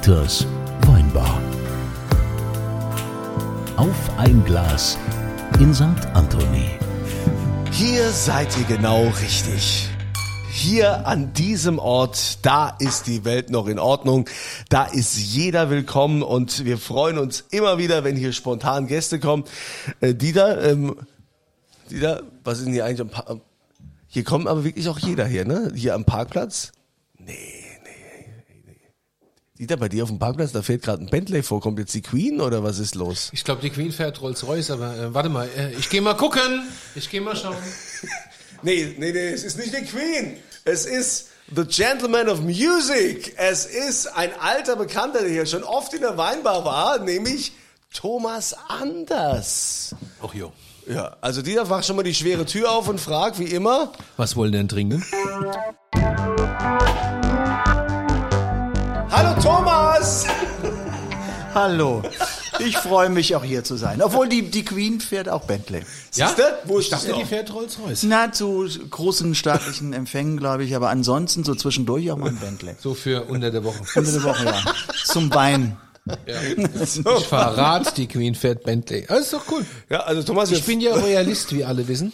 Dieters Weinbar. Auf ein Glas in St. Anthony. Hier seid ihr genau richtig. Hier an diesem Ort, da ist die Welt noch in Ordnung. Da ist jeder willkommen und wir freuen uns immer wieder, wenn hier spontan Gäste kommen. Äh, Dieter, ähm, Dieter, was ist denn hier eigentlich am pa Hier kommt aber wirklich auch jeder hier, ne? Hier am Parkplatz? Nee. Dieter, bei dir auf dem Parkplatz, da fährt gerade ein Bentley vor. Kommt jetzt die Queen oder was ist los? Ich glaube, die Queen fährt Rolls-Royce, aber äh, warte mal, äh, ich gehe mal gucken. Ich gehe mal schauen. Nee, nee, nee, es ist nicht die Queen. Es ist The Gentleman of Music. Es ist ein alter Bekannter, der hier schon oft in der Weinbar war, nämlich Thomas Anders. Ach jo. Ja, also Dieter macht schon mal die schwere Tür auf und fragt, wie immer. Was wollen denn trinken? Hallo Thomas! Hallo. Ich freue mich auch hier zu sein. Obwohl die, die Queen fährt auch Bentley. Ja? Siehste? Wo ist Ich das dachte, die fährt Rolls-Royce. Na, zu großen staatlichen Empfängen, glaube ich, aber ansonsten so zwischendurch auch mal ein Bentley. So für unter der Woche. Unter der Woche, ja. Zum Wein. Ich verrat, die Queen fährt Bentley. Das ist doch cool. Ja, also Thomas, Ich bin ja Royalist, wie alle wissen.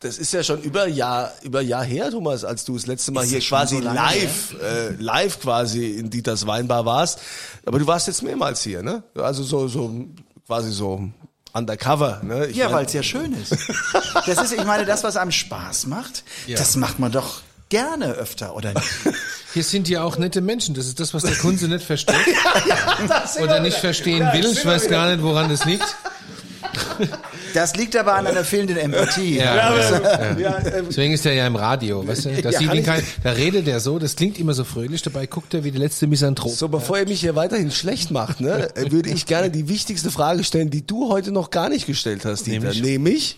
Das ist ja schon über Jahr, über Jahr her, Thomas, als du das letzte Mal Ist hier quasi so live, äh, live quasi in Dieters Weinbar warst. Aber du warst jetzt mehrmals hier, ne? Also so, so, quasi so undercover, ne? Ich Ja, weil es ja schön ist. Das ist, ich meine, das, was einem Spaß macht, das macht man doch gerne öfter, oder nicht? Hier sind ja auch nette Menschen. Das ist das, was der Kunde nicht versteht Das sind oder nicht verstehen Ja, will. Ich weiß gar nicht, woran das liegt. Das liegt aber an einer fehlenden Empathie. Ja, ja, Ja, Deswegen ist er ja im Radio, weißt du? Da, Ja, sieht ihn kein, da redet er so, das klingt immer so fröhlich, dabei guckt er wie der letzte Misanthrop. So, bevor ihr mich hier weiterhin schlecht macht, ne, würde ich gerne die wichtigste Frage stellen, die du heute noch gar nicht gestellt hast, Dieter. Nämlich? Nämlich,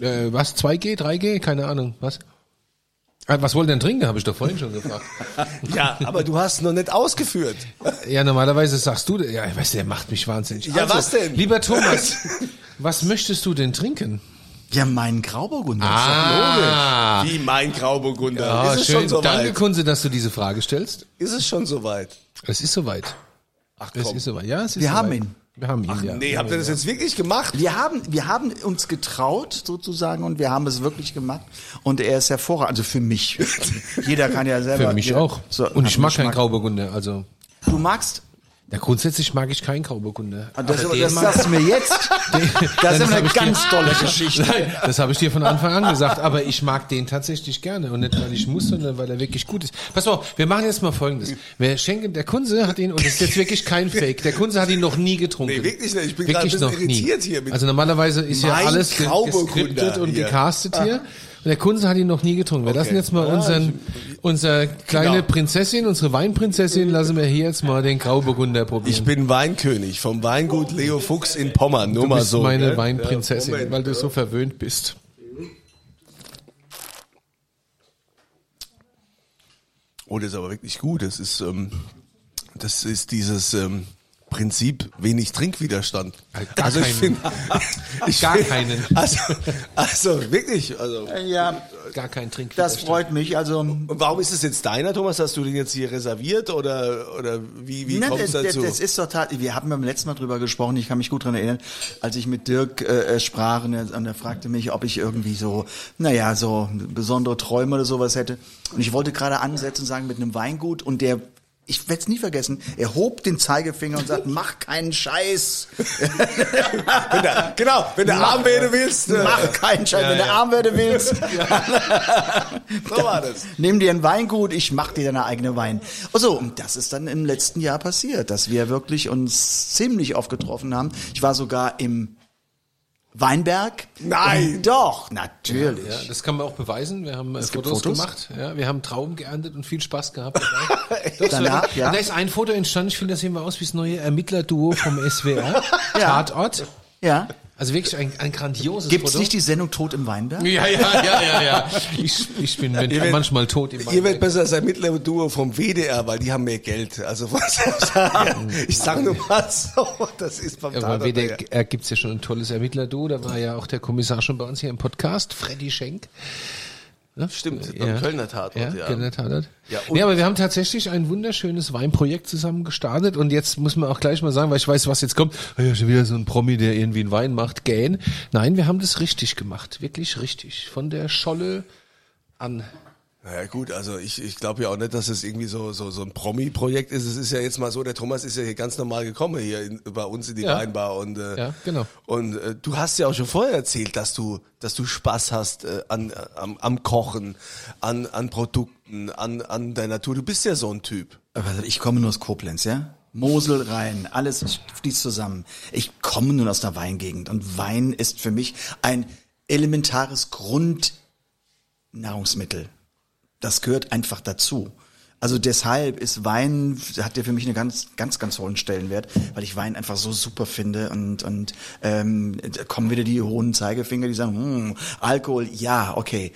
Äh, was, 2G, 3G? Keine Ahnung, was? Ah, Was wollen denn trinken, habe ich doch vorhin schon gefragt. ja, aber du hast noch nicht ausgeführt. Ja, normalerweise sagst du, ja, ich weiß, der macht mich wahnsinnig. Also, Ja, was denn? Lieber Thomas, was möchtest du denn trinken? Ja, mein Grauburgunder. Ah, Wie mein Grauburgunder. ja, ist es schön. schon soweit? Danke, Kunze, dass du diese Frage stellst. Ist es schon soweit? Es ist soweit. Ach Es komm. ist soweit. Ja, es ist Wir soweit. haben ihn. Wir haben ihn, ja. Nee, habt ihr das jetzt wirklich gemacht? Wir haben, wir haben uns getraut, sozusagen, und wir haben es wirklich gemacht. Und er ist hervorragend. Also für mich. Jeder kann ja selber. Für mich jeder- auch. So, Und ich mag keinen. Grauburgunder. Also, Du magst. Ja, grundsätzlich mag ich keinen Grauburgunder. Ah, Das, das sagst du mir jetzt. Das ist eine ich dir- ganz tolle Geschichte. Nein, das habe ich dir von Anfang an gesagt, aber ich mag den tatsächlich gerne und nicht, weil ich muss, sondern weil er wirklich gut ist. Pass mal, auf, wir machen jetzt mal Folgendes. Wir schenken, der Kunze hat ihn, und das ist jetzt wirklich kein Fake, der Kunze hat ihn noch nie getrunken. Nee, wirklich nicht. Ich bin gerade ein bisschen irritiert hier mit- Also normalerweise ist ja alles geskriptet und hier. gecastet hier. Und der Kunze hat ihn noch nie getrunken. Wir lassen jetzt mal unseren, unser kleine Genau. Prinzessin, unsere Weinprinzessin, lassen wir hier jetzt mal den Grauburgunder probieren. Ich bin Weinkönig vom Weingut Leo Fuchs in Pommern. Nur du mal bist so. meine gell? Weinprinzessin, Ja, Moment. weil du so verwöhnt bist. Oh, das ist aber wirklich gut. Das ist, ähm, das ist dieses ähm, Prinzip wenig Trinkwiderstand. Gar also ich keinen. finde, ich Gar find- keinen. Also, also wirklich. Also Ja, Gar kein Trink. das freut mich. Also, und warum ist es jetzt deiner, Thomas? Hast du den jetzt hier reserviert oder oder wie wie Ne, kommt es dazu? das ist total, wir haben beim letzten Mal drüber gesprochen, ich kann mich gut dran erinnern, als ich mit Dirk äh, äh, sprach und er, und er fragte mich, ob ich irgendwie so, naja, so besondere Träume oder sowas hätte. Und ich wollte gerade ansetzen und sagen, mit einem Weingut und der ich werde es nie vergessen, er hob den Zeigefinger und sagt, mach keinen Scheiß. wenn der, genau, wenn du arm werden willst, äh, Mach keinen Scheiß, wenn du arm werden willst. so war das. Nimm dir ein Weingut, ich mach dir deine eigene Wein. Und so, und das ist dann im letzten Jahr passiert, dass wir wirklich uns ziemlich oft getroffen haben. Ich war sogar im Weinberg. Nein. Und doch, natürlich. Ja, das kann man auch beweisen. Wir haben äh, gibt Fotos, Fotos? gemacht. Ja, wir haben Trauben geerntet und viel Spaß gehabt. dabei. Doch, Danach, ja. Und da ist ein Foto entstanden. Ich finde, das sehen wir aus wie das neue Ermittlerduo vom SWR. Tatort. Ja. Also wirklich ein, ein grandioses Gibt's Foto. nicht die Sendung Tod im Weinberg? ja, ja, ja, ja, ja. Ich, ich bin werdet- manchmal tot im Ihr werdet Weinberg. besser sein mittlerer Duo vom WDR, weil die haben mehr Geld. Also was soll ich sagen? Ich sag nur mal so, das ist beim Ja, aber Tatort. WDR gibt's ja schon ein tolles Ermittlerduo. Da war ja auch der Kommissar schon bei uns hier im Podcast, Freddy Schenk. Ne? Stimmt, beim Kölner Tatort, ja. ja. Kölner Tatort. Ja, Ja, nee, aber wir haben tatsächlich ein wunderschönes Weinprojekt zusammen gestartet und jetzt muss man auch gleich mal sagen, weil ich weiß, was jetzt kommt. Ah Ja, schon wieder so ein Promi, der irgendwie einen Wein macht, gähn. Nein, wir haben das richtig gemacht, wirklich richtig. Von der Scholle an. Naja gut, also ich, ich glaube ja auch nicht, dass es irgendwie so, so, so ein Promi-Projekt ist. Es ist ja jetzt mal so, der Thomas ist ja hier ganz normal gekommen hier in, bei uns in die Ja. Weinbar und äh, Ja, genau. Und äh, du hast ja auch schon vorher erzählt, dass du, dass du Spaß hast äh, an, äh, am, am Kochen, an, an Produkten, an, an der Natur. Du bist ja so ein Typ. Aber ich komme nur aus Koblenz, ja? Mosel rein, alles fließt zusammen. Ich komme nun aus der Weingegend und Wein ist für mich ein elementares Grundnahrungsmittel. Das gehört einfach dazu. Also deshalb ist Wein, hat ja für mich einen ganz, ganz, ganz hohen Stellenwert, weil ich Wein einfach so super finde und, und ähm, da kommen wieder die hohen Zeigefinger, die sagen, hm, Alkohol, ja, okay.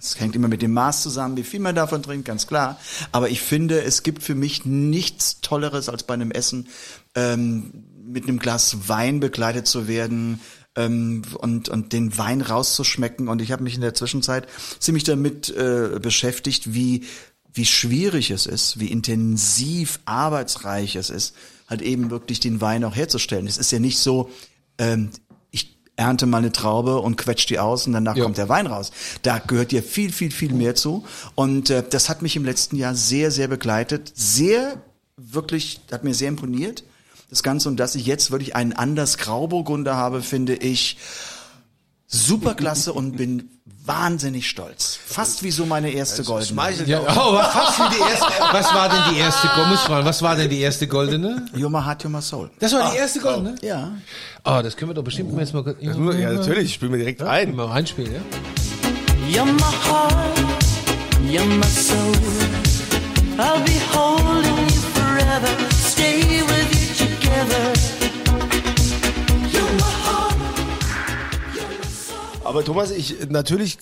Es hängt immer mit dem Maß zusammen, wie viel man davon trinkt, ganz klar. Aber ich finde, es gibt für mich nichts Tolleres, als bei einem Essen ähm, mit einem Glas Wein begleitet zu werden ähm, und, und den Wein rauszuschmecken. Und ich habe mich in der Zwischenzeit ziemlich damit äh, beschäftigt, wie, wie schwierig es ist, wie intensiv arbeitsreich es ist, halt eben wirklich den Wein auch herzustellen. Es ist ja nicht so, ähm, ich ernte mal eine Traube und quetscht die aus und danach Ja. kommt der Wein raus. Da gehört ja viel, viel, viel mehr zu. Und äh, das hat mich im letzten Jahr sehr, sehr begleitet. Sehr, wirklich, hat mir sehr imponiert. Das Ganze und dass ich jetzt wirklich einen Anders Grauburgunder habe, finde ich superklasse und bin wahnsinnig stolz. Fast wie so meine erste Goldene. Schmeichelt Ja, oh, was, fast wie die erste, was war denn die erste, muss fragen, was war denn die erste goldene? My heart, my soul. Das war die erste goldene? Ja. Oh, das können wir doch bestimmt mal jetzt mal, Ja, natürlich, spielen wir direkt ein. ein. Mal reinspielen, ja? You're my heart, you're my soul. I'll be holding Aber Thomas, ich natürlich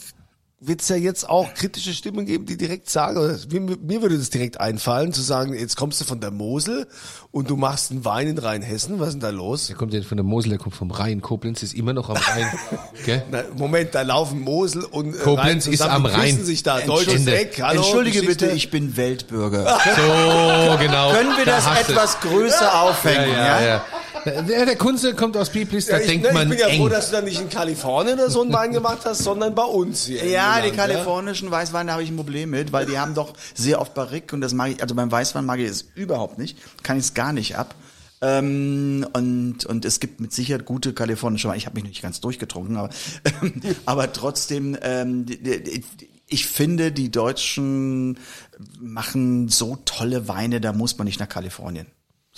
wird's ja jetzt auch kritische Stimmen geben, die direkt sagen, mir, mir würde das direkt einfallen, zu sagen, jetzt kommst du von der Mosel und du machst einen Wein in Rheinhessen, was ist denn da los? Der kommt ja von der Mosel, der kommt vom Rhein. Koblenz ist immer noch am Rhein. Gell? Na, Moment, da laufen Mosel und äh, Koblenz Rhein ist am Rhein. sich da, deutsches. Eck, hallo, Entschuldige Geschichte. bitte, ich bin Weltbürger. So, genau. Können wir Da das etwas größer aufhängen? Ja, ja, ja. Der, der Kunze kommt aus Biblis, da Ja, ich, denkt ne, man ich bin ja eng. froh, dass du dann nicht in Kalifornien oder so einen Wein gemacht hast, sondern bei uns hier. Ja, die kalifornischen Weißweine habe ich ein Problem mit, weil die haben doch sehr oft Barrique und das mag ich, also beim Weißwein mag ich es überhaupt nicht, kann ich es gar nicht ab. Ähm, und, und es gibt mit Sicherheit gute kalifornische Weine. Ich habe mich nicht ganz durchgetrunken, aber, aber trotzdem, ähm, die- die- ich finde, die Deutschen machen so tolle Weine, da muss man nicht nach Kalifornien.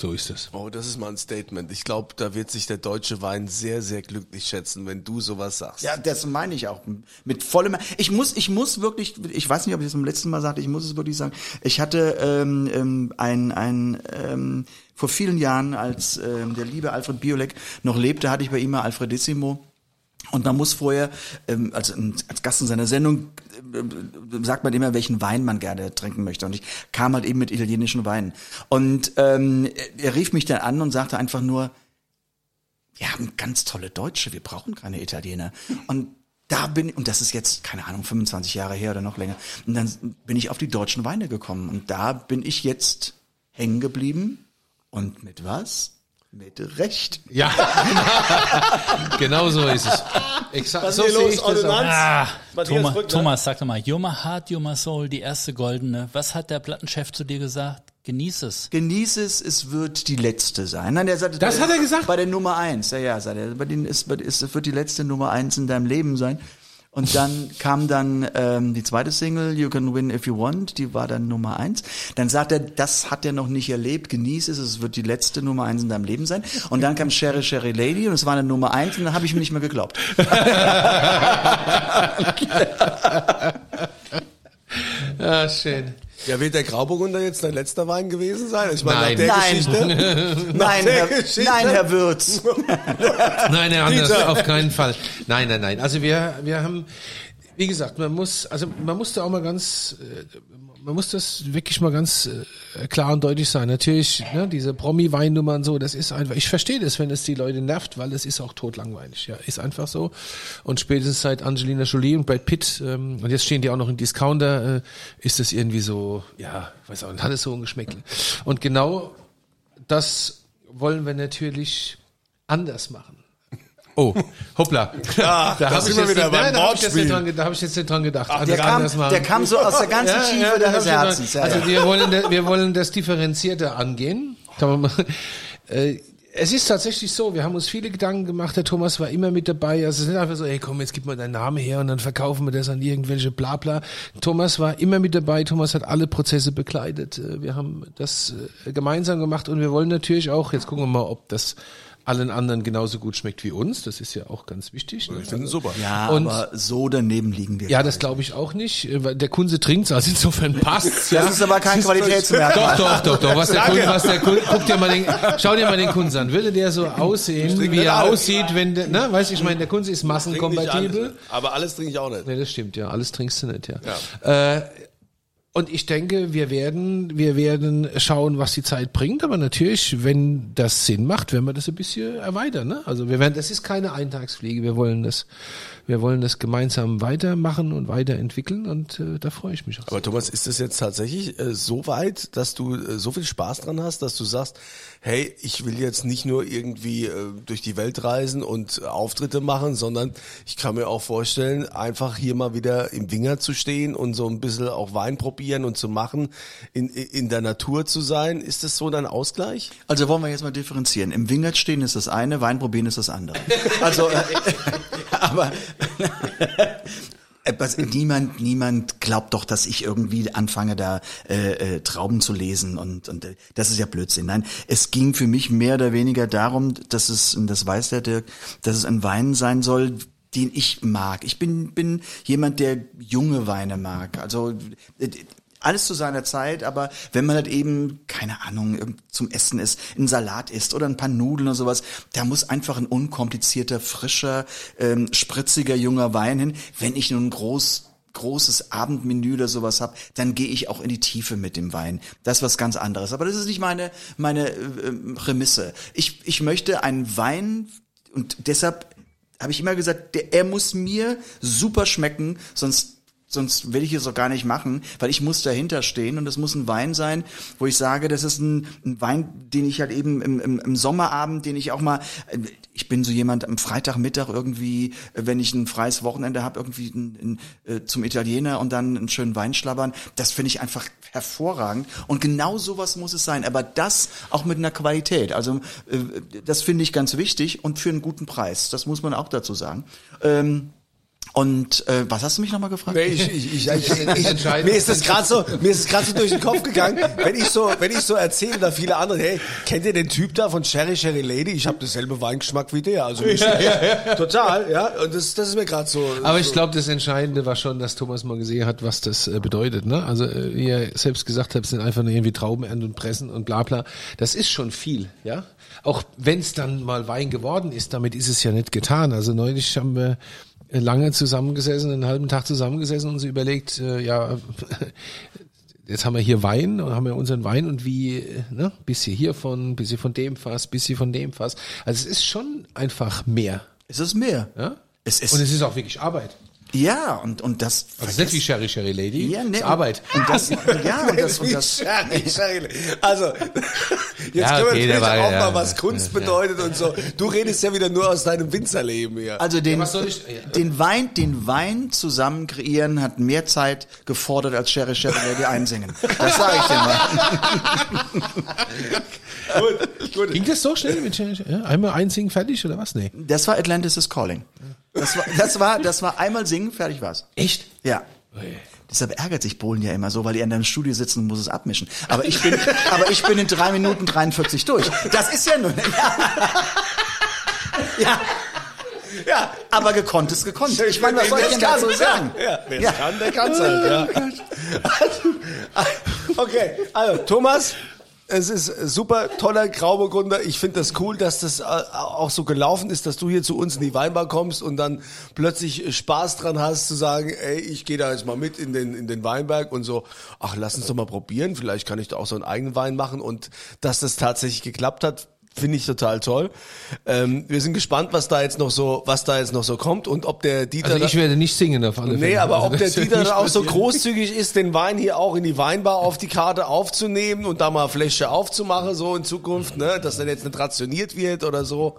So ist es. Oh, das ist mal ein Statement. Ich glaube, da wird sich der deutsche Wein sehr, sehr glücklich schätzen, wenn du sowas sagst. Ja, das meine ich auch. Mit vollem. Ich muss, ich muss wirklich, ich weiß nicht, ob ich das beim letzten Mal sagte, ich muss es wirklich sagen. Ich hatte ähm, ähm, ein, ein ähm, vor vielen Jahren, als ähm, der liebe Alfred Biolek noch lebte, hatte ich bei ihm mal Alfredissimo. Und man muss vorher, ähm, als, als Gast in seiner Sendung, äh, sagt man immer, welchen Wein man gerne trinken möchte. Und ich kam halt eben mit italienischen Weinen. Und ähm, er rief mich dann an und sagte einfach nur, wir haben ganz tolle Deutsche, wir brauchen keine Italiener. Und da bin und das ist jetzt keine Ahnung 25 Jahre her oder noch länger. Und dann bin ich auf die deutschen Weine gekommen und da bin ich jetzt hängen und mit was? Mit Recht. Ja, genau so ist es. Exakt, Was so ist los, ich das? Ah, Thomas, Brückner? Thomas, sag doch mal, my heart, my soul, die erste goldene. Was hat der Plattenchef zu dir gesagt? Genieß es. Genieß es, es wird die letzte sein. Nein, er sagte, Das hat er gesagt? Bei der Nummer eins. Ja, ja, sagt er. Bei denen ist, ist, es wird die letzte Nummer eins in deinem Leben sein. Und dann kam dann ähm, die zweite Single, You Can Win If You Want, die war dann Nummer eins. Dann sagt er, das hat er noch nicht erlebt, genieß es, es wird die letzte Nummer eins in deinem Leben sein. Und dann kam Sherry Sherry Lady und es war eine Nummer eins und dann habe ich mir nicht mehr geglaubt. Ja, schön. Ja, wird der Grauburgunder jetzt dein letzter Wein gewesen sein? Ich meine, Nein. nach der Nein. Geschichte. Nein, der Herr, Geschichte? nein, Herr Würz. Nein, Herr Anders, Dieter. auf keinen Fall. Nein, nein, nein. Also wir, wir haben, Wie gesagt, man muss, also man muss da auch mal ganz, äh, man muss das wirklich mal ganz äh, klar und deutlich sein. Natürlich, ne, diese Promi-Weinnummer und so, das ist einfach, ich verstehe das, wenn es die Leute nervt, weil es ist auch totlangweilig, ja, ist einfach so. Und spätestens seit Angelina Jolie und Brad Pitt, ähm, und jetzt stehen die auch noch in Discounter, äh, ist das irgendwie so, ja, weiß auch nicht, hat es so ein Geschmäckle. Und genau das wollen wir natürlich anders machen. Oh, hoppla. Ja, da hab sind ich jetzt nicht- nein, da hab ich jetzt nicht dran, da habe ich jetzt nicht dran gedacht. Der Anders- kam, anders machen. der kam so aus der ganzen Ja, Tiefe ja, hab deines Herzens. Ja, Also wir wollen, wir wollen das differenzierter angehen. Kann man mal, äh, es ist tatsächlich so, wir haben uns viele Gedanken gemacht, der Thomas war immer mit dabei. Also es ist nicht einfach so, hey komm, jetzt gib mal deinen Namen her und dann verkaufen wir das an irgendwelche Blabla. Thomas war immer mit dabei, Thomas hat alle Prozesse begleitet. Äh, Wir haben das äh, gemeinsam gemacht und wir wollen natürlich auch, jetzt gucken wir mal, ob das allen anderen genauso gut schmeckt wie uns. Das ist ja auch ganz wichtig. ne? Ich finde super. Ja, Und- aber so daneben liegen wir. Ja, das glaube ich auch nicht, äh, weil der Kunde trinkt's, also insofern passt's. ja. Das ist aber kein Qualitätsmerkmal. Doch, doch, doch, doch. Was der Kunde, was der Kunde, guck dir mal den, schau dir mal den Kunden an. Würde der so aussehen, wie er aussieht, wenn der, ne, weißt du, ich meine, der Kunde ist massenkompatibel. alles, aber alles trinke ich auch nicht. Nee, das stimmt, ja. Alles trinkst du nicht, ja. Äh, und ich denke, wir werden, wir werden schauen, was die Zeit bringt. Aber natürlich, wenn das Sinn macht, werden wir das ein bisschen erweitern. Ne? Also wir werden, das ist keine Eintagsfliege. Wir wollen das, wir wollen das gemeinsam weitermachen und weiterentwickeln. Und äh, da freue ich mich auch. Aber Thomas, ist es jetzt tatsächlich äh, so weit, dass du äh, so viel Spaß dran hast, dass du sagst, hey, ich will jetzt nicht nur irgendwie äh, durch die Welt reisen und äh, Auftritte machen, sondern ich kann mir auch vorstellen, einfach hier mal wieder im Winger zu stehen und so ein bisschen auch Wein probieren und zu machen, in, in der Natur zu sein. Ist das so dein Ausgleich? Also wollen wir jetzt mal differenzieren. Im Wingert stehen ist das eine, Wein probieren ist das andere. Also, äh, aber niemand, niemand glaubt doch, dass ich irgendwie anfange, da äh, äh, Trauben zu lesen und, und äh, das ist ja Blödsinn. Nein, es ging für mich mehr oder weniger darum, dass es, und das weiß der Dirk, dass es ein Wein sein soll, den ich mag. Ich bin, bin jemand, der junge Weine mag. Also äh, alles zu seiner Zeit, aber wenn man halt eben, keine Ahnung, zum Essen isst, einen Salat isst oder ein paar Nudeln oder sowas, da muss einfach ein unkomplizierter, frischer, ähm, spritziger, junger Wein hin. Wenn ich nun ein groß großes Abendmenü oder sowas hab, dann gehe ich auch in die Tiefe mit dem Wein. Das ist was ganz anderes. Aber das ist nicht meine, meine äh, Prämisse. Ich, ich möchte einen Wein und deshalb habe ich immer gesagt, der, er muss mir super schmecken, sonst sonst will ich es auch gar nicht machen, weil ich muss dahinter stehen und es muss ein Wein sein, wo ich sage, das ist ein, ein Wein, den ich halt eben im, im, im Sommerabend, den ich auch mal, ich bin so jemand am Freitagmittag irgendwie, wenn ich ein freies Wochenende habe, irgendwie ein, ein, äh, zum Italiener und dann einen schönen Wein schlabbern, das finde ich einfach hervorragend. Und genau sowas muss es sein, aber das auch mit einer Qualität, also äh, das finde ich ganz wichtig und für einen guten Preis, das muss man auch dazu sagen. Ähm, und äh, was hast du mich nochmal gefragt? Nee, ich, ich, ich, ich, ich, entscheidend. mir ist das gerade so, mir ist es gerade so durch den Kopf gegangen, wenn ich so, wenn ich so erzähle, da viele andere, hey, kennt ihr den Typ da von Sherry Sherry Lady? Ich habe dasselbe Weingeschmack wie der, also ich, total, ja. Und das, das ist mir gerade so. Aber ich so, glaube, das Entscheidende war schon, dass Thomas mal gesehen hat, was das äh, bedeutet. Ne? Also äh, wie ihr selbst gesagt habt, sind einfach nur irgendwie Trauben ernten und pressen und bla bla. Das ist schon viel, ja. Auch wenn es dann mal Wein geworden ist, damit ist es ja nicht getan. Also neulich haben wir lange zusammengesessen, einen halben Tag zusammengesessen und uns überlegt, äh, ja, jetzt haben wir hier Wein und haben wir unseren Wein und wie, ne, bisschen hiervon, bisschen von dem Fass, bisschen von dem Fass. Also es ist schon einfach mehr. Es ist mehr. Ja? Es ist Und es ist auch wirklich Arbeit. Ja und und das Also nicht wie Sherry Sherry Lady. Ja, das ne, ist Arbeit. Und das, ja, und das, und wie das, Sherry Sherry Lady. Also, jetzt Ja, können okay, wir natürlich war- auch ja, mal, was Kunst ja. bedeutet und so. Du redest ja wieder nur aus deinem Winzerleben hier. also den, was soll ich- ja. den Wein, den Wein zusammen kreieren hat mehr Zeit gefordert als Sherry Sherry Lady einsingen. Das sage ich dir mal. gut, gut. Ging das so schnell mit Sherry Sherry? Einmal einsingen, fertig oder was? Nee. Das war Atlantis is Calling. Das war, das war, das war einmal singen, fertig war's. Echt? Ja. Deshalb ärgert sich Polen ja immer so, weil die in deinem Studio sitzen und muss es abmischen. Aber ich bin, aber ich bin in drei Minuten 43 durch. Das ist ja nur, ja. ja. Ja, aber gekonnt ist gekonnt. Ich meine, was soll ich denn dazu sagen? Ja, wer Ja. kann, der kann halt, ja. Okay, also Thomas, Es ist super toller Grauburgunder. Ich finde das cool, dass das äh, auch so gelaufen ist, dass du hier zu uns in die Weinbar kommst und dann plötzlich Spaß dran hast zu sagen, ey, ich gehe da jetzt mal mit in den in den Weinberg und so. Ach, lass uns doch mal probieren. Vielleicht kann ich da auch so einen eigenen Wein machen und dass das tatsächlich geklappt hat. Finde ich total toll. Ähm, wir sind gespannt, was da jetzt noch so, was da jetzt noch so kommt und ob der Dieter. Also ich werde nicht singen auf alle Fälle. Nee, aber Also ob der Dieter auch so großzügig ist, den Wein hier auch in die Weinbar auf die Karte aufzunehmen und da mal Fläche aufzumachen, so in Zukunft, ne, dass dann jetzt nicht rationiert wird oder so.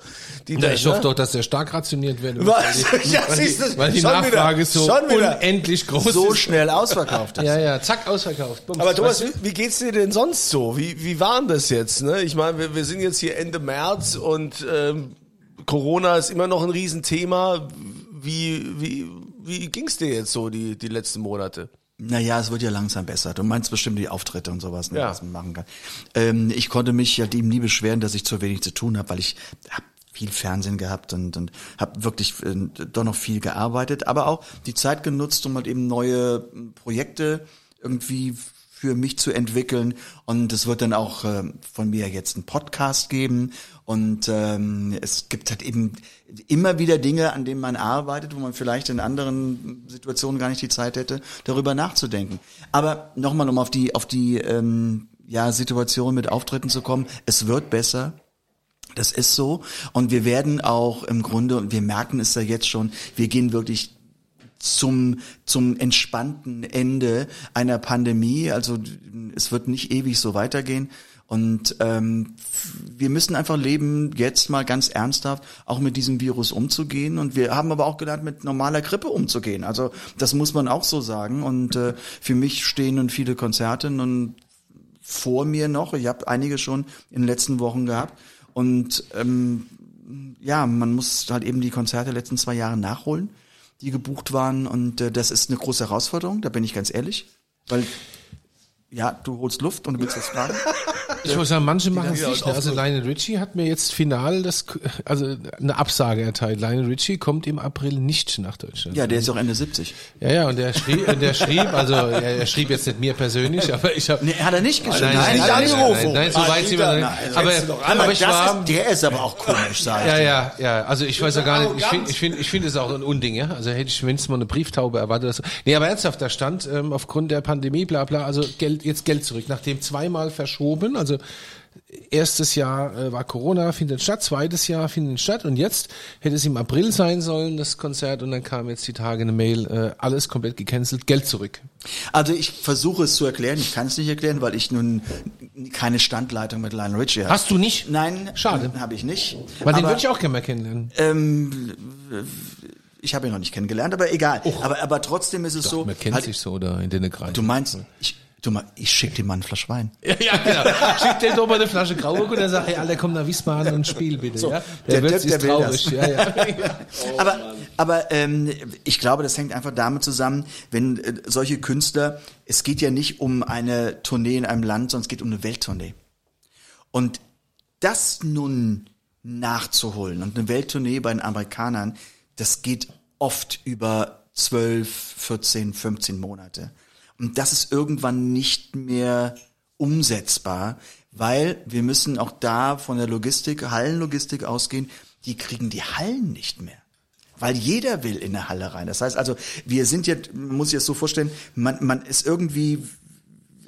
Dieter, Ja, ich hoffe ne? doch, dass der stark rationiert wird. Was? Weil die, Ja, weil siehst du, weil die schon Nachfrage wieder, so unendlich groß so ist. schnell ausverkauft ist. Ja, ja, zack, ausverkauft. Bums. Aber Thomas, Weißt du? wie, wie geht's dir denn sonst so? Wie, wie war denn das jetzt? Ne? Ich meine, wir, wir sind jetzt hier Ende März und ähm, Corona ist immer noch ein Riesenthema. Wie, wie, wie ging's dir jetzt so die, die letzten Monate? Naja, es wird ja langsam besser. Du meinst bestimmt die Auftritte und sowas, ne, Ja. was man machen kann. Ähm, ich konnte mich ja dem nie beschweren, dass ich zu wenig zu tun habe, weil ich hab viel Fernsehen gehabt und, und habe wirklich äh, doch noch viel gearbeitet, aber auch die Zeit genutzt, um halt eben neue Projekte irgendwie für mich zu entwickeln und es wird dann auch ähm, von mir jetzt einen Podcast geben und ähm, es gibt halt eben immer wieder Dinge, an denen man arbeitet, wo man vielleicht in anderen Situationen gar nicht die Zeit hätte, darüber nachzudenken. Aber nochmal, um auf die auf die ähm, ja Situation mit Auftritten zu kommen, es wird besser. Das ist so. Und wir werden auch im Grunde, und wir merken es ja jetzt schon, wir gehen wirklich zum, zum entspannten Ende einer Pandemie. Also es wird nicht ewig so weitergehen. Und ähm, wir müssen einfach leben, jetzt mal ganz ernsthaft, auch mit diesem Virus umzugehen. Und wir haben aber auch gelernt, mit normaler Grippe umzugehen. Also das muss man auch so sagen. Und äh, für mich stehen nun viele Konzerte nun vor mir noch. Ich habe einige schon in den letzten Wochen gehabt. Und ähm, ja, man muss halt eben die Konzerte letzten zwei Jahre nachholen, die gebucht waren. Und äh, das ist eine große Herausforderung, da bin ich ganz ehrlich. Weil, ja, du holst Luft und du willst das fragen. Ich muss sagen, manche machen es nicht. Ne? Also Lionel Richie hat mir jetzt final das, also eine Absage erteilt. Lionel Richie kommt im April nicht nach Deutschland. Ja, der ist auch Ende 70. Ja, ja, und der schrieb, und der schrieb, also er, er schrieb jetzt nicht mir persönlich, aber ich habe Nee, hat er nicht geschrieben. Nein, nicht nein, nein, angerufen. nein, nein, so weit sind wir nicht. Aber, aber, Aber ich das war, ist, der ist aber auch komisch, sag ich ja, dir. ja, ja, also ich weiß ja gar nicht, ich finde, ich finde, ich finde es auch ein Unding, ja. Also hätte ich mindestens mal eine Brieftaube erwartet. Dass, nee, aber ernsthaft, da stand ähm, aufgrund der Pandemie, bla bla, also Geld, jetzt Geld zurück. Nachdem zweimal verschoben, also erstes Jahr äh, war Corona, findet statt, zweites Jahr findet statt und jetzt hätte es im April sein sollen, das Konzert, und dann kam jetzt die Tage eine Mail, äh, alles komplett gecancelt, Geld zurück. Also ich versuche es zu erklären, ich kann es nicht erklären, weil ich nun keine Standleitung mit Lionel Richie habe. Hast du nicht? Nein, Schade. habe ich nicht. Weil den würde ich auch gerne mal kennenlernen. Ähm, ich habe ihn noch nicht kennengelernt, aber egal. Aber, aber trotzdem ist es so. Man kennt halt, sich so da in den Kreisen. Du meinst, ich, du mein, ich schick dir mal eine Flasche Wein. Ja, ja, genau. Schickt dem doch mal eine Flasche Grauburg und er sagt, hey, Alter, komm nach Wiesbaden und spiel bitte. ja? der wird Depp, sich der will traurig. das. Ja, ja. aber aber ähm, ich glaube, das hängt einfach damit zusammen, wenn äh, solche Künstler, es geht ja nicht um eine Tournee in einem Land, sondern es geht um eine Welttournee. Und das nun nachzuholen und eine Welttournee bei den Amerikanern, das geht oft über 12, 14, 15 Monate. Und das ist irgendwann nicht mehr umsetzbar, weil wir müssen auch da von der Logistik, Hallenlogistik ausgehen, die kriegen die Hallen nicht mehr. Weil jeder will in eine Halle rein. Das heißt also, wir sind jetzt, man muss sich das so vorstellen, man, man ist irgendwie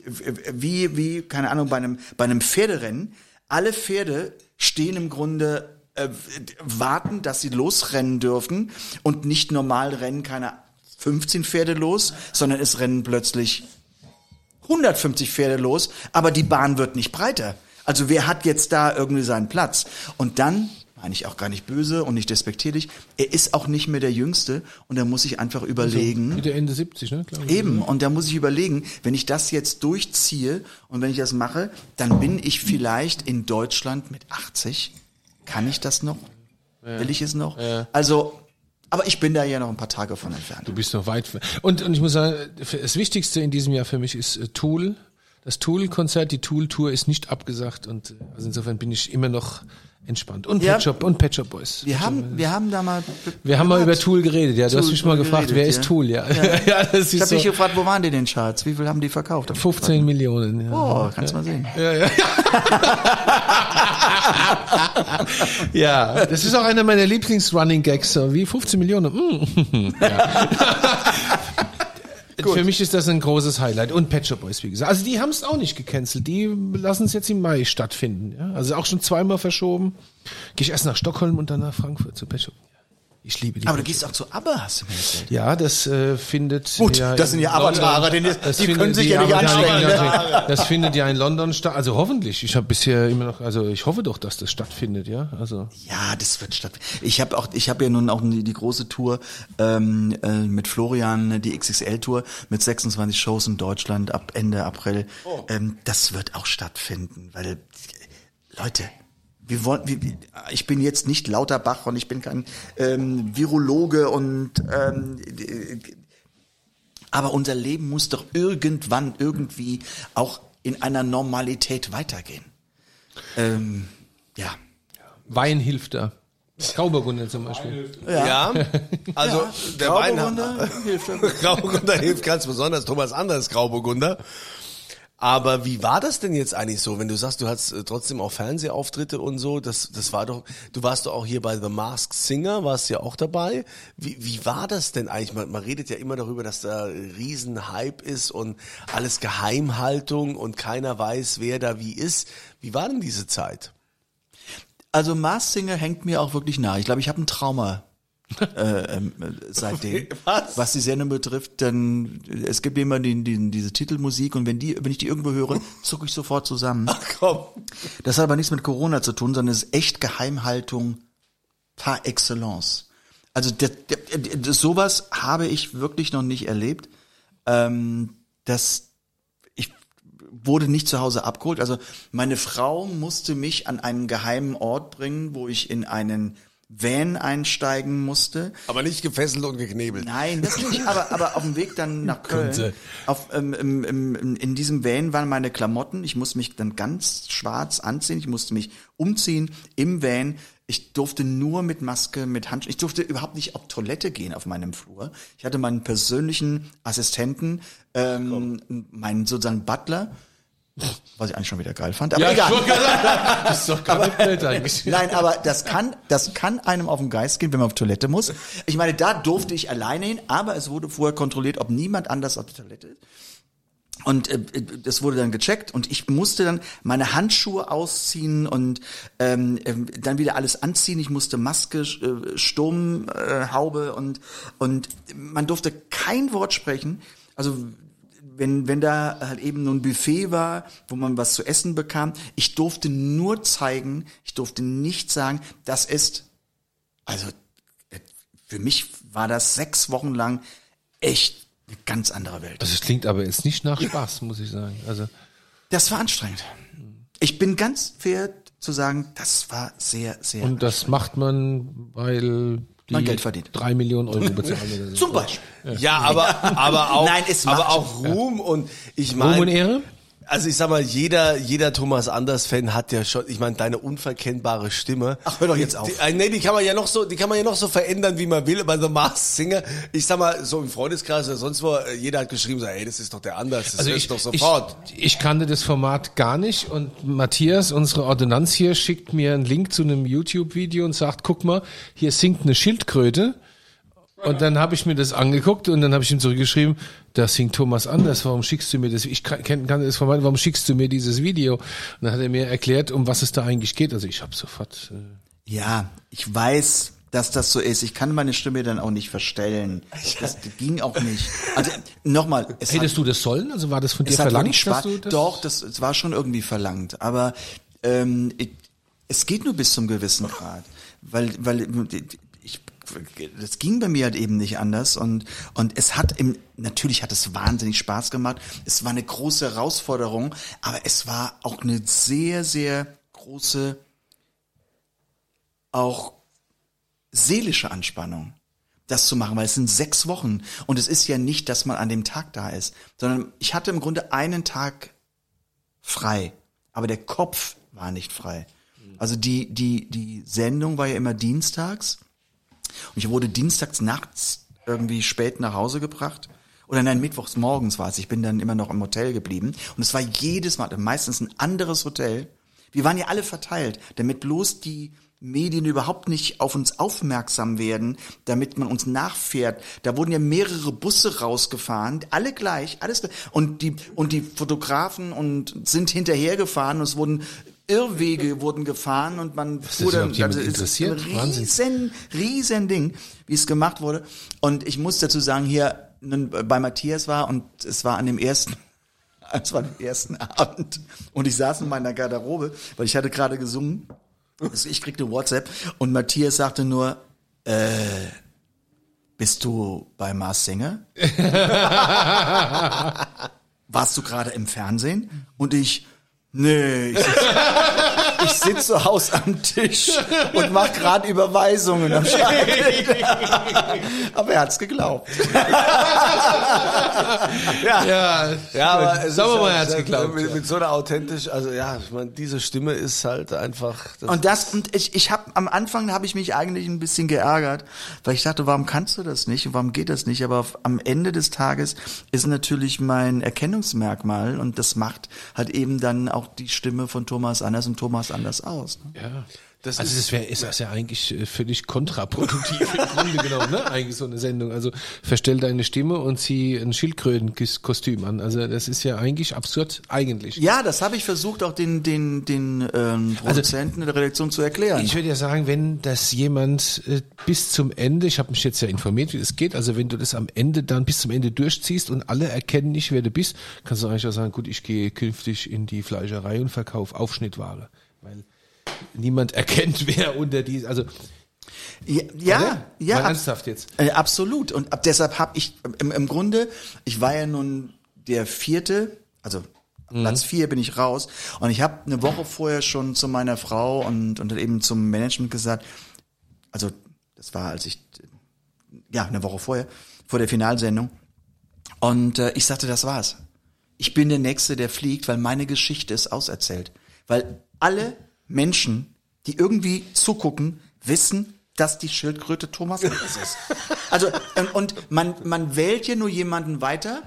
wie, wie, keine Ahnung, bei einem, bei einem Pferderennen. Alle Pferde stehen im Grunde, äh, warten, dass sie losrennen dürfen und nicht normal rennen keine 15 Pferde los, sondern es rennen plötzlich 150 Pferde los, aber die Bahn wird nicht breiter. Also wer hat jetzt da irgendwie seinen Platz? Und dann, meine ich auch gar nicht böse und nicht despektierlich, er ist auch nicht mehr der Jüngste und da muss ich einfach überlegen. Mitte Ende 70, ne? Glaub ich. Eben, und da muss ich überlegen, wenn ich das jetzt durchziehe und wenn ich das mache, dann bin ich vielleicht in Deutschland mit 80. Kann ich das noch? Will ich es noch? Also, aber ich bin da ja noch ein paar Tage von entfernt. Du bist noch weit. Und, und ich muss sagen, das Wichtigste in diesem Jahr für mich ist äh, Tool. Das Tool-Konzert, die Tool-Tour ist nicht abgesagt und äh, also insofern bin ich immer noch entspannt. Und Ja. Pet Shop und Pet Shop Boys. Wir haben, wir haben da mal. Wir haben mal über Tool geredet, ja. Du hast Tool mich mal gefragt, geredet, wer ist ja. Tool, ja. Ja, das Ich habe so mich gefragt, wo waren die denn Charts? Wie viel haben die verkauft? 15 Millionen. Ja. Oh, kannst mal sehen. Ja, das ist auch einer meiner Lieblings-Running-Gags. So wie 15 Millionen. Mm. Ja. Für mich ist das ein großes Highlight. Und Pet Shop Boys, wie gesagt. Also die haben es auch nicht gecancelt. Die lassen es jetzt im Mai stattfinden. Ja? Also auch schon zweimal verschoben. Gehe ich erst nach Stockholm und dann nach Frankfurt zu Pet Shop. Ich liebe die. Aber du Pet Shop. gehst auch zu ABBA, hast du mir erzählt. Ja, das äh, findet Gut, ja das sind in ja Avatare, London- denn die- das die findet- können sich ja nicht ja, Das findet ja in London statt. Also hoffentlich. Ich habe bisher immer noch, also ich hoffe doch, dass das stattfindet, ja. Also Ja, das wird statt. Ich habe auch, ich habe ja nun auch die, die große Tour ähm, äh, mit Florian, die XXL-Tour mit 26 Shows in Deutschland ab Ende April. Ähm, das wird auch stattfinden, weil Leute. Wir wollen, wir, ich bin jetzt nicht Lauterbach und ich bin kein ähm, Virologe und ähm, äh, aber unser Leben muss doch irgendwann irgendwie auch in einer Normalität weitergehen. Ähm, ja. Wein hilft da. Grauburgunder zum Beispiel. Ja, also der Wein Grauburgunder hilft ja. Grauburgunder hilft ganz besonders. Thomas Anders Grauburgunder. Aber wie war das denn jetzt eigentlich so, wenn du sagst, du hast äh, trotzdem auch Fernsehauftritte und so? Das, das war doch, du warst doch auch hier bei The Masked Singer, warst ja auch dabei. Wie, wie war das denn eigentlich? Man, man redet ja immer darüber, dass da riesen Hype ist und alles Geheimhaltung und keiner weiß, wer da wie ist. Wie war denn diese Zeit? Also Mars Singer hängt mir auch wirklich nahe. Ich glaube, ich habe ein Trauma äh, ähm, äh, seitdem. Was? die Sendung betrifft, denn es gibt immer die, die, diese Titelmusik und wenn die, wenn ich die irgendwo höre, zucke ich sofort zusammen. Komm. Das hat aber nichts mit Corona zu tun, sondern es ist echt Geheimhaltung par excellence. Also das, das, sowas habe ich wirklich noch nicht erlebt. Ähm, das ich wurde nicht zu Hause abgeholt. Also meine Frau musste mich an einen geheimen Ort bringen, wo ich in einen Van einsteigen musste. Aber nicht gefesselt und geknebelt. Nein, das nicht, aber, aber auf dem Weg dann nach Köln, auf, ähm, im, im, in diesem Van waren meine Klamotten. Ich musste mich dann ganz schwarz anziehen. Ich musste mich umziehen im Van. Ich durfte nur mit Maske, mit Handschuhen. Ich durfte überhaupt nicht auf Toilette gehen auf meinem Flur. Ich hatte meinen persönlichen Assistenten, ähm, meinen sozusagen Butler, was ich eigentlich schon wieder geil fand. Aber egal. das ist doch nicht blöd eigentlich. Nein, aber das kann, das kann einem auf den Geist gehen, wenn man auf Toilette muss. Ich meine, da durfte ich alleine hin, aber es wurde vorher kontrolliert, ob niemand anders auf der Toilette ist. Und äh, das wurde dann gecheckt und ich musste dann meine Handschuhe ausziehen und ähm, ähm, dann wieder alles anziehen. Ich musste Maske, äh, Sturmhaube äh, Haube und und man durfte kein Wort sprechen. Also wenn, wenn da halt eben so ein Buffet war, wo man was zu essen bekam, ich durfte nur zeigen, ich durfte nicht sagen, das ist, also äh, für mich war das sechs Wochen lang echt eine ganz andere Welt. Also es klingt aber jetzt nicht nach Spaß, muss ich sagen. Also Das war anstrengend. Ich bin ganz fair zu sagen, das war sehr, sehr und das macht man, weil die Man Geld verdient. drei Millionen Euro bezahlen oder so. Zum Beispiel. Ja, aber, aber auch, Nein, es macht aber auch Ruhm und ich Ruhm meine. und Ehre? Also ich sag mal, jeder, jeder Thomas Anders Fan hat ja schon, ich meine, deine unverkennbare Stimme. Ach, hör doch jetzt auf. Die, äh, nee, die kann man ja noch so, die kann man ja noch so verändern, wie man will. Bei The Masked Singer, ich sag mal, so im Freundeskreis oder sonst wo, äh, jeder hat geschrieben, so, ey, das ist doch der Anders, das Also ich, doch sofort. Ich, ich kannte das Format gar nicht und Matthias, unsere Ordonnanz hier, schickt mir einen Link zu einem YouTube-Video und sagt, guck mal, hier singt eine Schildkröte. Und dann habe ich mir das angeguckt und dann habe ich ihm zurückgeschrieben, da singt Thomas anders, warum schickst du mir das? Ich kann, kann das Format, warum schickst du mir dieses Video? Und dann hat er mir erklärt, um was es da eigentlich geht. Also ich habe sofort. Äh, Ja, ich weiß, dass das so ist. Ich kann meine Stimme dann auch nicht verstellen. Das ging auch nicht. Also nochmal, es hättest du das sollen? Also war das von dir verlangt, wirklich dass Spaß. du das? Doch, das, es war schon irgendwie verlangt. Aber ähm, ich, es geht nur bis zum gewissen Grad. Weil, weil das ging bei mir halt eben nicht anders und und es hat im natürlich hat es wahnsinnig Spaß gemacht. Es war eine große Herausforderung, aber es war auch eine sehr sehr große auch seelische Anspannung, das zu machen, weil es sind sechs Wochen und es ist ja nicht, dass man an dem Tag da ist, sondern ich hatte im Grunde einen Tag frei, aber der Kopf war nicht frei. Also die, die, die Sendung war ja immer dienstags. Und ich wurde dienstags nachts irgendwie spät nach Hause gebracht. Oder nein, mittwochs morgens war es. Ich bin dann immer noch im Hotel geblieben. Und es war jedes Mal, meistens ein anderes Hotel. Wir waren ja alle verteilt, damit bloß die Medien überhaupt nicht auf uns aufmerksam werden, damit man uns nachfährt. Da wurden ja mehrere Busse rausgefahren, alle gleich, alles gleich. Und die, und die Fotografen und sind hinterhergefahren und es wurden Irrwege wurden gefahren und man das überhaupt jemand interessiert? Ein Wahnsinn. riesen, riesen Ding, wie es gemacht wurde. Und ich muss dazu sagen, hier bei Matthias war und es war an dem ersten es war der ersten Abend und ich saß in meiner Garderobe, weil ich hatte gerade gesungen. Also ich kriegte WhatsApp und Matthias sagte nur, äh, bist du bei Mars Singer? Warst du gerade im Fernsehen? Und ich, nee, ich ich sitz zu Hause am Tisch und mach gerade Überweisungen am Schreibtisch. Aber er hat's geglaubt. Ja, Ja, ja aber es sagen wir ist mal, ja- er hat's geglaubt. Mit, mit so einer authentisch, also ja, ich meine, diese Stimme ist halt einfach. Das Und das und ich ich habe am Anfang habe ich mich eigentlich ein bisschen geärgert, weil ich dachte, warum kannst du das nicht und warum geht das nicht? Aber auf, am Ende des Tages ist natürlich mein Erkennungsmerkmal und das macht halt eben dann auch die Stimme von Thomas Anders und Thomas Anders aus. Ne? Ja. Das also ist- das wäre ist das ja eigentlich äh, völlig kontraproduktiv im Grunde genommen, ne? Eigentlich so eine Sendung. Also verstell deine Stimme und zieh ein Schildkrötenkostüm an. Also das ist ja eigentlich absurd eigentlich. Ja, das habe ich versucht auch den den den ähm, Produzenten der Redaktion zu erklären. Ich würde ja sagen, wenn das jemand äh, bis zum Ende, ich habe mich jetzt ja informiert, wie das geht, also wenn du das am Ende dann bis zum Ende durchziehst und alle erkennen nicht, wer du bist, kannst du eigentlich auch sagen, gut, ich gehe künftig in die Fleischerei und verkaufe Aufschnittware. Weil niemand erkennt, wer unter die, also ja, ja, ja ab- ernsthaft jetzt. Äh, absolut. Und ab deshalb habe ich im, im Grunde, ich war ja nun der vierte, also Mhm. Platz vier bin ich raus. Und ich habe eine Woche vorher schon zu meiner Frau und, und eben zum Management gesagt, also das war, als ich, ja, eine Woche vorher, vor der Finalsendung. Und äh, ich sagte, das war's. Ich bin der Nächste, der fliegt, weil meine Geschichte ist auserzählt. Weil alle Menschen, die irgendwie zugucken, wissen, dass die Schildkröte Thomas Anders ist. Also, und, und man, man wählt ja nur jemanden weiter,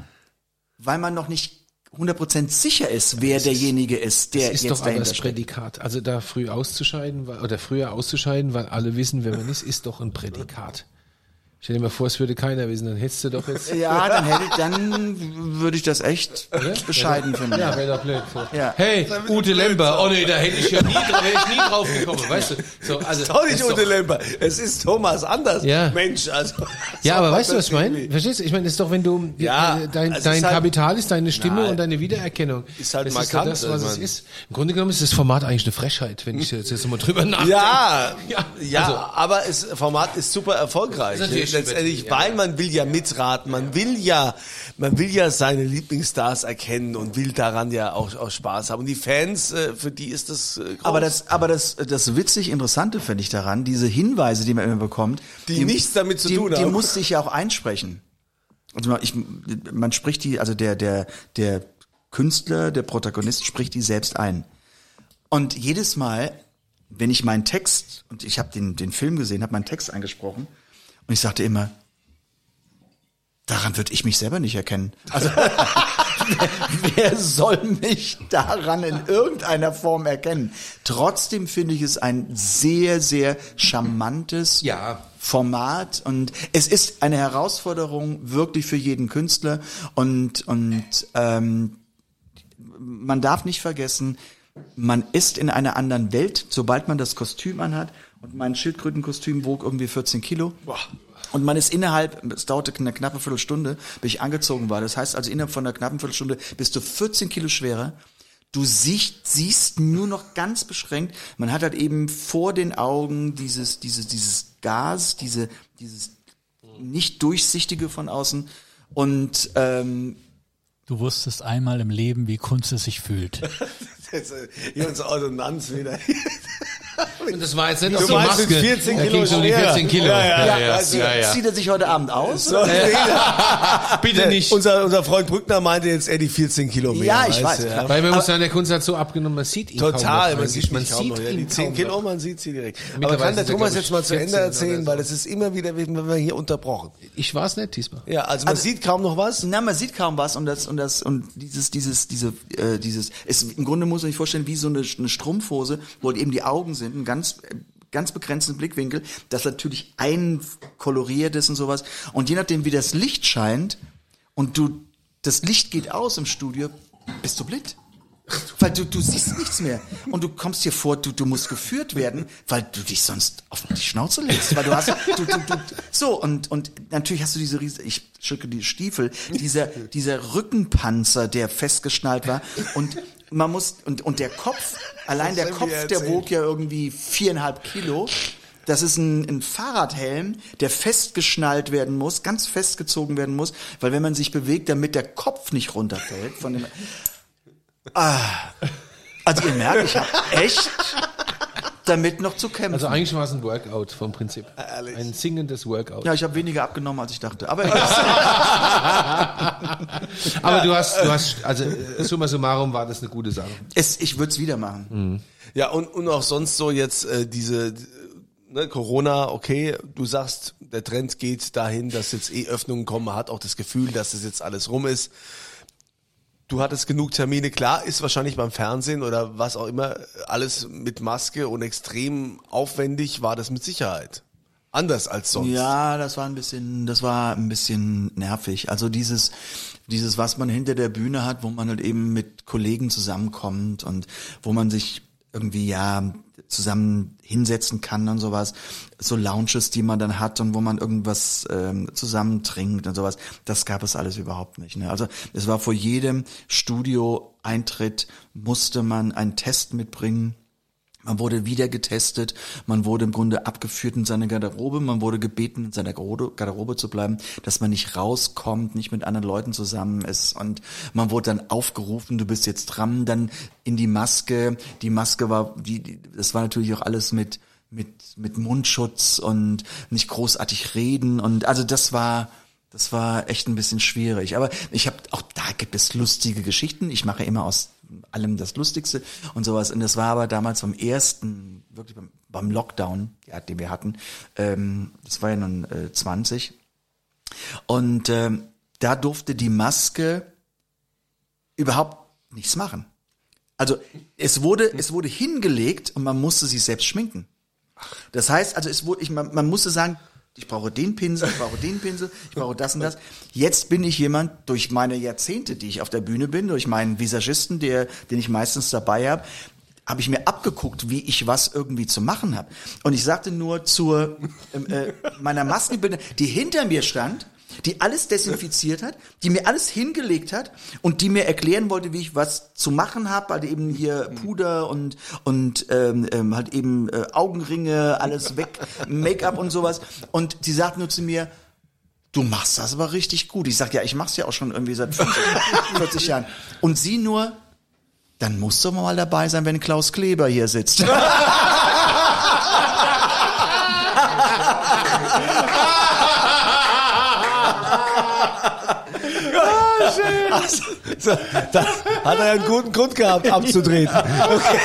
weil man noch nicht 100% sicher ist, wer derjenige ist, der Das ist jetzt doch dahinter das. Prädikat. Also da früh auszuscheiden oder früher auszuscheiden, weil alle wissen, wer man ist, ist doch ein Prädikat. Stell dir mal vor, es würde keiner wissen, dann hättest du doch jetzt. Ja, dann hätte ich, dann würde ich das echt bescheiden finden. Ja, wäre doch blöd. So. Ja. Hey, Ute Lemper. Oh nee, da hätte ich ja nie, da wäre ich nie drauf gekommen, weißt du? So, also, Doch nicht ist Ute Lemper. Es ist Thomas Anders. Ja. Mensch, also. Ja, aber weißt du, was ich meine? Verstehst du? Ich meine, das ist doch, wenn du Ja, äh, dein, ist dein halt- Kapital ist deine Stimme Nein. und deine Wiedererkennung. Ist halt das markant, Ist das, was ich es ist. Im Grunde genommen ist das Format eigentlich eine Frechheit, wenn ich jetzt, jetzt mal drüber nachdenke. Ja, Ja, ja, also- aber das Format ist super erfolgreich. Das ist natürlich Letztendlich, ja, weil man will ja mitraten, man will ja, man will ja seine Lieblingsstars erkennen und will daran ja auch, auch Spaß haben. Und die Fans, äh, für die ist das äh, groß. Aber das, aber das, das witzig Interessante finde ich daran, diese Hinweise, die man immer bekommt, Die nichts damit zu die, tun die haben. musste ich ja auch einsprechen. Also man- ich, man spricht die, also der, der, der Künstler, der Protagonist spricht die selbst ein. Und jedes Mal, wenn ich meinen Text, und ich habe den, den Film gesehen, habe meinen Text eingesprochen, und ich sagte immer, daran würde ich mich selber nicht erkennen. Also wer soll mich daran in irgendeiner Form erkennen? Trotzdem finde ich es ein sehr, sehr charmantes Ja. Format und es ist eine Herausforderung wirklich für jeden Künstler und und ähm, man darf nicht vergessen, man ist in einer anderen Welt, sobald man das Kostüm anhat. Und mein Schildkrötenkostüm wog irgendwie 14 Kilo. Und man ist innerhalb, es dauerte eine knappe Viertelstunde, bis ich angezogen war. Das heißt also, innerhalb von einer knappen Viertelstunde bist du 14 Kilo schwerer. Du siehst, siehst nur noch ganz beschränkt. Man hat halt eben vor den Augen dieses, dieses, dieses Gas, diese, dieses nicht durchsichtige von außen. Und ähm, Du wusstest einmal im Leben, wie Kunst es sich fühlt. Jetzt, hier unsere Ordonnanz wieder. Und das war jetzt nicht auf die Maske. 14 da Kilo ging's um die schwerer. 14 Kilo. Ja, ja, ja, ja, Also, ja, ja. Zieht er sich heute Abend aus? So, Bitte nicht. Unser, unser Freund Brückner meinte jetzt eher die 14 Kilo mehr. Ja, ich weiß, klar. Weil man muss sagen, der Kunst hat so abgenommen, man sieht ihn kaum Total, noch man sieht man mich kaum sieht noch. Ja, ihn die 10 kaum Kilo, man sieht sie direkt. Aber kann der er, Thomas jetzt mal zu Ende 14 oder erzählen, so. weil es ist immer wieder, werden wir hier unterbrochen. Ich war es nicht diesmal. Ja, also man sieht kaum noch was. Na, man sieht kaum was und das und das und dieses dieses diese äh, dieses ist im Grunde muss man sich vorstellen wie so eine, eine Strumpfhose, wo eben die Augen sind, ein ganz ganz begrenzten Blickwinkel, das natürlich einkoloriert ist und sowas und je nachdem wie das Licht scheint und du das Licht geht aus im Studio, bist du blind. Weil du, du siehst nichts mehr. Und du kommst dir vor, du, du musst geführt werden, weil du dich sonst auf die Schnauze legst. Weil du hast, du, du, du, so, und, und natürlich hast du diese riese, ich schicke die Stiefel, dieser, dieser Rückenpanzer, der festgeschnallt war. Und man muss, und, und der Kopf, allein der Kopf, der wog ja irgendwie viereinhalb Kilo. Das ist ein, ein Fahrradhelm, der festgeschnallt werden muss, ganz festgezogen werden muss, weil wenn man sich bewegt, damit der Kopf nicht runterfällt von dem. Ah, also ihr merkt, ich habe echt damit noch zu kämpfen. Also eigentlich war es ein Workout vom Prinzip. Ehrlich. Ein singendes Workout. ja, ich habe weniger abgenommen, als ich dachte. Aber Aber du hast, du hast, also äh, summa summarum war das eine gute Sache. es, ich würde es wieder machen. Ja, und, und auch sonst so jetzt äh, diese ne, Corona, okay, du sagst, der Trend geht dahin, dass jetzt eh Öffnungen kommen, man hat auch das Gefühl, dass das jetzt alles rum ist. Du hattest genug Termine, klar, ist wahrscheinlich beim Fernsehen oder was auch immer, alles mit Maske und extrem aufwendig war das mit Sicherheit. Anders als sonst. Ja, das war ein bisschen, das war ein bisschen nervig. Also dieses, dieses, was man hinter der Bühne hat, wo man halt eben mit Kollegen zusammenkommt und wo man sich irgendwie ja zusammen hinsetzen kann und sowas, so Lounges, die man dann hat und wo man irgendwas ähm, zusammen trinkt und sowas, das gab es alles überhaupt nicht. Ne? Also es war vor jedem Studio-Eintritt musste man einen Test mitbringen. Man wurde wieder getestet, man wurde im Grunde abgeführt in seine Garderobe, man wurde gebeten, in seiner Garderobe zu bleiben, dass man nicht rauskommt, nicht mit anderen Leuten zusammen ist. Und man wurde dann aufgerufen, du bist jetzt dran, dann in die Maske, die Maske war, die das war natürlich auch alles mit, mit, mit Mundschutz und nicht großartig reden. Und also das war, das war echt ein bisschen schwierig. Aber ich habe auch da gibt es lustige Geschichten. Ich mache immer aus allem das Lustigste und sowas. Und das war aber damals beim ersten, wirklich beim, beim Lockdown, ja, den wir hatten. Ähm, das war ja nun äh, 20. Und ähm, da durfte die Maske überhaupt nichts machen. Also es wurde, es wurde hingelegt und man musste sich selbst schminken. Das heißt, also es wurde, ich, man, man musste sagen, ich brauche den Pinsel, ich brauche den Pinsel, ich brauche das und das. Jetzt bin ich jemand, durch meine Jahrzehnte, die ich auf der Bühne bin, durch meinen Visagisten, der, den ich meistens dabei habe, habe ich mir abgeguckt, wie ich was irgendwie zu machen habe. Und ich sagte nur zur ähm, äh, meiner Maskenbildner, die hinter mir stand, die alles desinfiziert hat, die mir alles hingelegt hat und die mir erklären wollte, wie ich was zu machen habe, halt eben hier Puder und und ähm, ähm, halt eben äh, Augenringe, alles weg, Make-up und sowas. Und sie sagt nur zu mir, du machst das aber richtig gut. Ich sag, ja, ich mach's ja auch schon irgendwie seit 40, 40 Jahren. Und sie nur, dann musst du mal dabei sein, wenn Klaus Kleber hier sitzt. Also, so, da hat er ja einen guten Grund gehabt, abzutreten. Okay.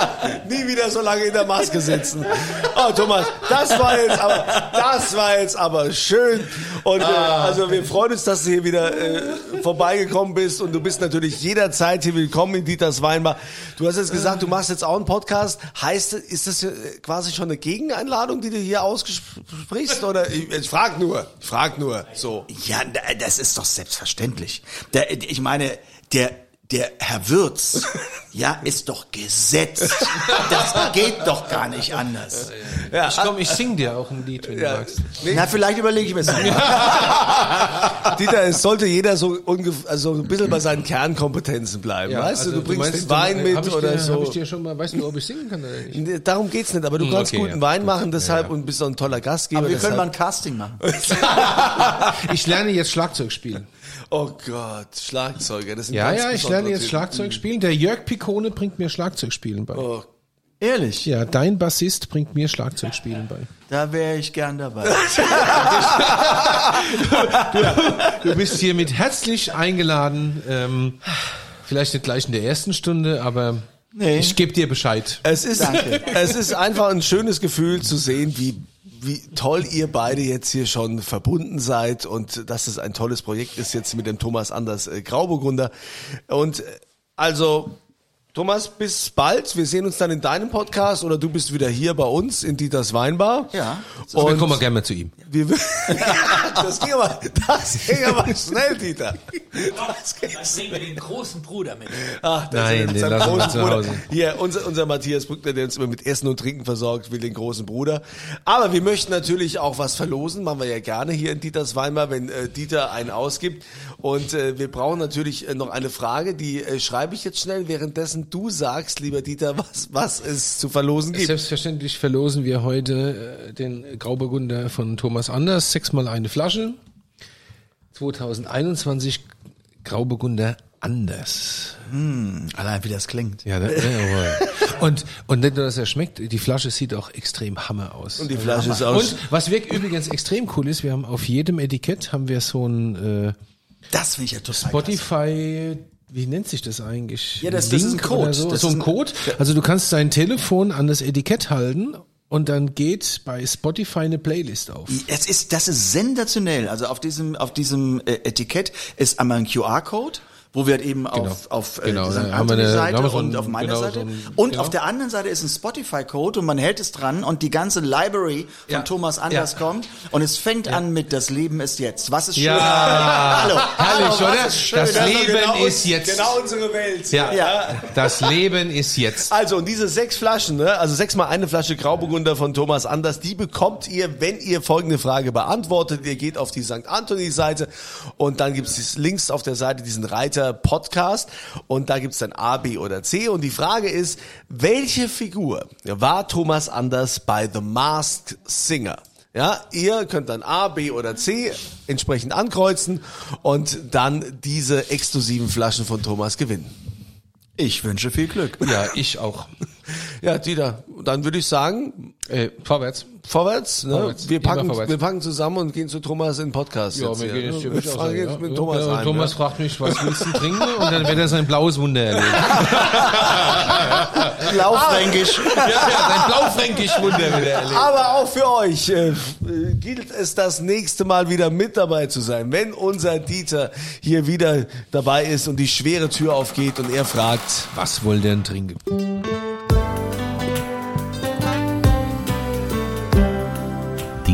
Nie wieder so lange in der Maske sitzen. Oh, Thomas, das war jetzt aber, das war jetzt aber schön. Und äh, also wir freuen uns, dass du hier wieder äh, vorbeigekommen bist und du bist natürlich jederzeit hier willkommen in Dieters Weinbar. Du hast jetzt gesagt, du machst jetzt auch einen Podcast. Heißt, ist das äh, quasi schon eine Gegeneinladung, die du hier aussprichst? Oder ich, ich frag nur, ich frag nur. So. Ja, da- das ist doch selbstverständlich. Der, ich meine, der, der Herr Würz, ja, ist doch gesetzt. Das geht doch gar nicht anders. Ja, Ich komm, ich sing dir auch ein Lied, wenn Ja. du magst. Na, vielleicht überlege ich mir das. Dieter, es sollte jeder so also ein bisschen bei seinen Kernkompetenzen bleiben. weißt du, du bringst meinst, den Wein du- mit hab ich oder dir, so. Hab ich dir schon mal, weißt du, ob ich singen kann oder nicht? Nee, Darum geht's nicht, aber du Hm, kannst okay, guten ja. Wein machen deshalb Ja. und bist auch ein toller Gastgeber. Aber wir können mal deshalb. ein Casting machen. Ich lerne jetzt Schlagzeug spielen. Oh Gott, Schlagzeuger, das sind Ja, ganz ja, ich lerne jetzt. Schlagzeug spielen. Der Jörg Picone bringt mir Schlagzeug spielen bei. Oh Ehrlich, Ja, dein Bassist bringt mir Schlagzeugspielen bei. da wäre ich gern dabei. Du bist hiermit herzlich eingeladen. Ähm, vielleicht nicht gleich in der ersten Stunde, aber Nee. ich gebe dir Bescheid. Es ist, Danke. es ist einfach ein schönes Gefühl zu sehen, wie, wie toll ihr beide jetzt hier schon verbunden seid und dass es ein tolles Projekt ist jetzt mit dem Thomas Anders äh, Grauburgunder. Und äh, also, Thomas, bis bald. Wir sehen uns dann in deinem Podcast oder du bist wieder hier bei uns in Dieters Weinbar. Ja. Und Und kommen wir gerne mal zu ihm. wir, das ging aber, das ging aber schnell, Dieter. Das ging Dann bringen wir den großen Bruder mit. Ach, das Nein, ist den sein lassen wir großer zu Bruder. Hause. Hier, unser, unser Matthias Brückner, der uns immer mit Essen und Trinken versorgt, will den großen Bruder. Aber wir möchten natürlich auch was verlosen, machen wir ja gerne hier in Dieters Weinbar, wenn äh, Dieter einen ausgibt. Und äh, wir brauchen natürlich äh, noch eine Frage, die äh, schreibe ich jetzt schnell, währenddessen du sagst, lieber Dieter, was, was es zu verlosen gibt. Selbstverständlich verlosen wir heute äh, den Grauburgunder von Thomas Anders, sechsmal eine Flasche. 2021 Grauburgunder Anders. Allein wie das klingt. Ja, da, jawohl. und, und nicht nur, dass er schmeckt, die Flasche sieht auch extrem hammer aus. Und die Flasche ist aus. Und was wirklich übrigens extrem cool ist, wir haben auf jedem Etikett haben wir so ein äh, Das finde ich ja total Spotify, wie nennt sich das eigentlich? Ja, das- das ist ein Code. So, Das so ist ein ein- Code. Also du kannst dein Telefon an das Etikett halten und dann geht bei Spotify eine Playlist auf. Es ist, das ist sensationell. Also auf diesem, auf diesem äh, Etikett ist einmal ein QR-Code, wo wir halt eben auf, auf äh, Genau, da St. Anthony-Seite so und ein- auf meiner genau, Seite. so ein- und genau. auf der anderen Seite ist ein Spotify-Code und man hält es dran und die ganze Library von Ja. Thomas Anders Ja. kommt und es fängt an mit Das Leben ist jetzt. Was ist schön? Hallo. Herrlich, Hallo, oder? was ist schön? Das Das Leben doch genau ist jetzt. Genau unsere Welt. Ja, Ja. das Leben ist jetzt. Also, und diese sechs Flaschen, ne, also sechsmal eine Flasche Grauburgunder von Thomas Anders, die bekommt ihr, wenn ihr folgende Frage beantwortet. Ihr geht auf die St. Anthony-Seite und dann gibt es links auf der Seite diesen Reiter Podcast und da gibt es dann A, B oder C. Und die Frage ist, welche Figur war Thomas Anders bei The Masked Singer? Ja, ihr könnt dann A, B oder C entsprechend ankreuzen und dann diese exklusiven Flaschen von Thomas gewinnen. Ich wünsche viel Glück. Ja, ich auch. Ja, Dieter, dann würde ich sagen, Äh, vorwärts. vorwärts, ne? Vorwärts. Wir, packen, vorwärts. wir packen zusammen und gehen zu Thomas in den Podcast. Ja, jetzt wir gehen jetzt ne? hier wir jetzt mit Thomas ja, ein. Thomas ne? fragt mich, was willst du trinken? Und dann wird er sein blaues Wunder erleben. Blaufränkisch. ja, sein blaufränkisch Wunder wird er erleben. Aber auch für euch äh, gilt es das nächste Mal wieder mit dabei zu sein, wenn unser Dieter hier wieder dabei ist und die schwere Tür aufgeht und er fragt, Was wollt ihr denn trinken?